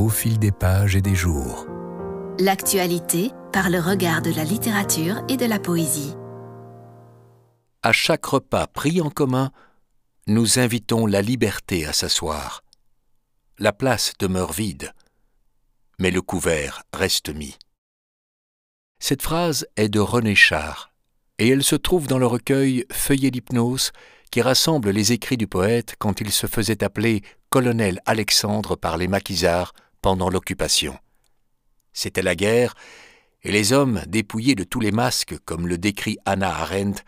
au fil des pages et des jours. L'actualité par le regard de la littérature et de la poésie. À chaque repas pris en commun, nous invitons la liberté à s'asseoir. La place demeure vide, mais le couvert reste mis. Cette phrase est de René Char, et elle se trouve dans le recueil Feuillet d'hypnose qui rassemble les écrits du poète quand il se faisait appeler colonel Alexandre par les maquisards pendant l'occupation. C'était la guerre, et les hommes, dépouillés de tous les masques, comme le décrit Anna Arendt,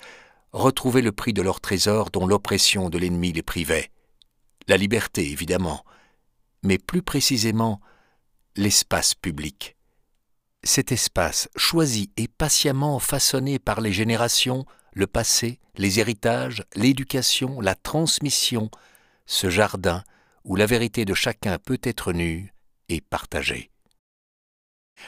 retrouvaient le prix de leur trésor dont l'oppression de l'ennemi les privait. La liberté, évidemment, mais plus précisément l'espace public. Cet espace, choisi et patiemment façonné par les générations, le passé, les héritages, l'éducation, la transmission, ce jardin où la vérité de chacun peut être nue et partagée.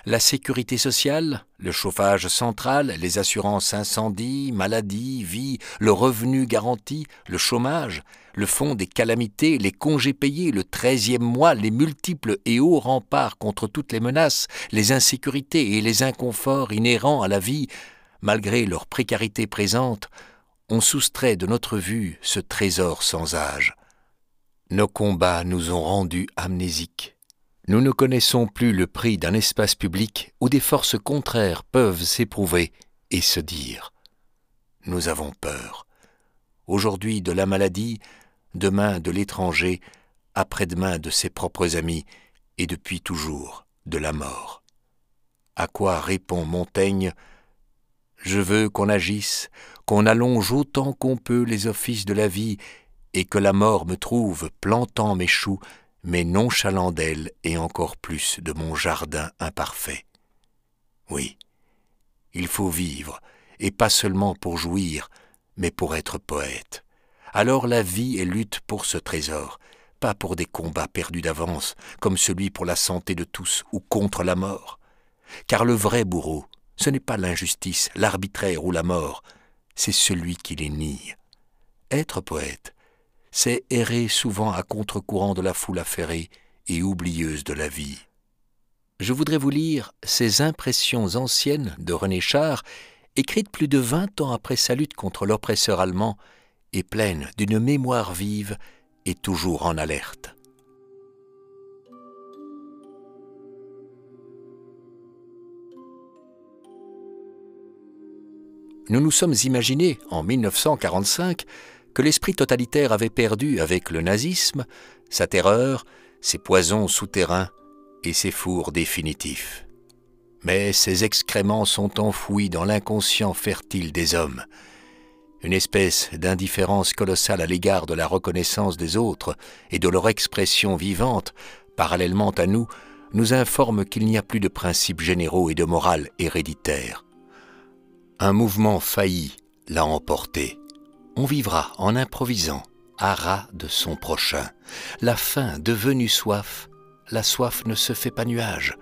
La sécurité sociale, le chauffage central, les assurances incendie, maladie, vie, le revenu garanti, le chômage, le fonds des calamités, les congés payés, le treizième mois, les multiples et hauts remparts contre toutes les menaces, les insécurités et les inconforts inhérents à la vie, malgré leur précarité présente, ont soustrait de notre vue ce trésor sans âge. Nos combats nous ont rendus amnésiques. Nous ne connaissons plus le prix d'un espace public où des forces contraires peuvent s'éprouver et se dire. Nous avons peur. Aujourd'hui de la maladie, demain de l'étranger, après-demain de ses propres amis, et depuis toujours de la mort. À quoi répond Montaigne? Je veux qu'on agisse, qu'on allonge autant qu'on peut les offices de la vie, et que la mort me trouve plantant mes choux mais nonchalant d'elle et encore plus de mon jardin imparfait. Oui, il faut vivre, et pas seulement pour jouir, mais pour être poète. Alors la vie est lutte pour ce trésor, pas pour des combats perdus d'avance, comme celui pour la santé de tous ou contre la mort. Car le vrai bourreau, ce n'est pas l'injustice, l'arbitraire ou la mort, c'est celui qui les nie. Être poète, c'est errer souvent à contre-courant de la foule affairée et oublieuse de la vie. Je voudrais vous lire ces impressions anciennes de René Char, écrites plus de vingt ans après sa lutte contre l'oppresseur allemand et pleines d'une mémoire vive et toujours en alerte. Nous nous sommes imaginés, en 1945, que l'esprit totalitaire avait perdu avec le nazisme sa terreur, ses poisons souterrains et ses fours définitifs. Mais ces excréments sont enfouis dans l'inconscient fertile des hommes. Une espèce d'indifférence colossale à l'égard de la reconnaissance des autres et de leur expression vivante, parallèlement à nous, nous informe qu'il n'y a plus de principes généraux et de morale héréditaire. Un mouvement failli l'a emporté. On vivra en improvisant, à ras de son prochain. La faim devenue soif, la soif ne se fait pas nuage.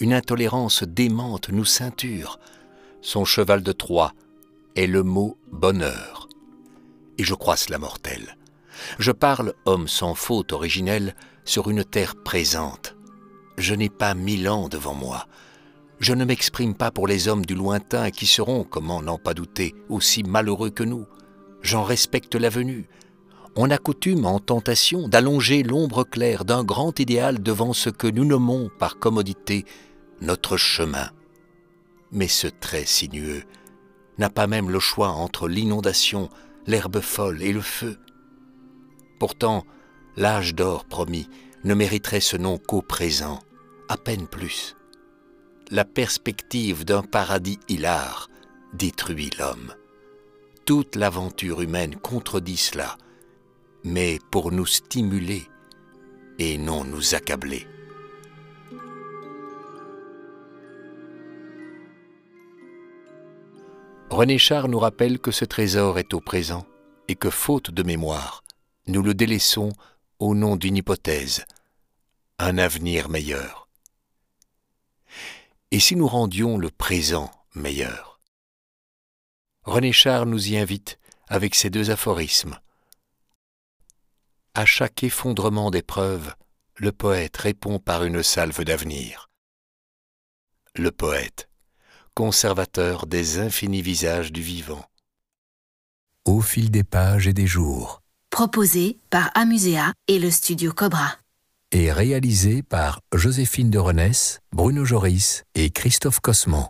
Une intolérance démente nous ceinture. Son cheval de Troie est le mot bonheur. Et je crois cela mortel. Je parle, homme sans faute originelle, sur une terre présente. Je n'ai pas mille ans devant moi. Je ne m'exprime pas pour les hommes du lointain qui seront, comment n'en pas douter, aussi malheureux que nous j'en respecte la venue. On a coutume, en tentation, d'allonger l'ombre claire d'un grand idéal devant ce que nous nommons par commodité notre chemin. Mais ce trait sinueux n'a pas même le choix entre l'inondation, l'herbe folle et le feu. Pourtant, l'âge d'or promis ne mériterait ce nom qu'au présent, à peine plus. La perspective d'un paradis hilar détruit l'homme toute l'aventure humaine contredit cela, mais pour nous stimuler et non nous accabler. René Char nous rappelle que ce trésor est au présent et que, faute de mémoire, nous le délaissons au nom d'une hypothèse, un avenir meilleur. Et si nous rendions le présent meilleur? René Char nous y invite avec ces deux aphorismes. À chaque effondrement d'épreuve, le poète répond par une salve d'avenir. Le poète, conservateur des infinis visages du vivant. Au fil des pages et des jours. Proposé par Amusea et le studio Cobra. Et réalisé par Joséphine de Renesse, Bruno Joris et Christophe Cosman.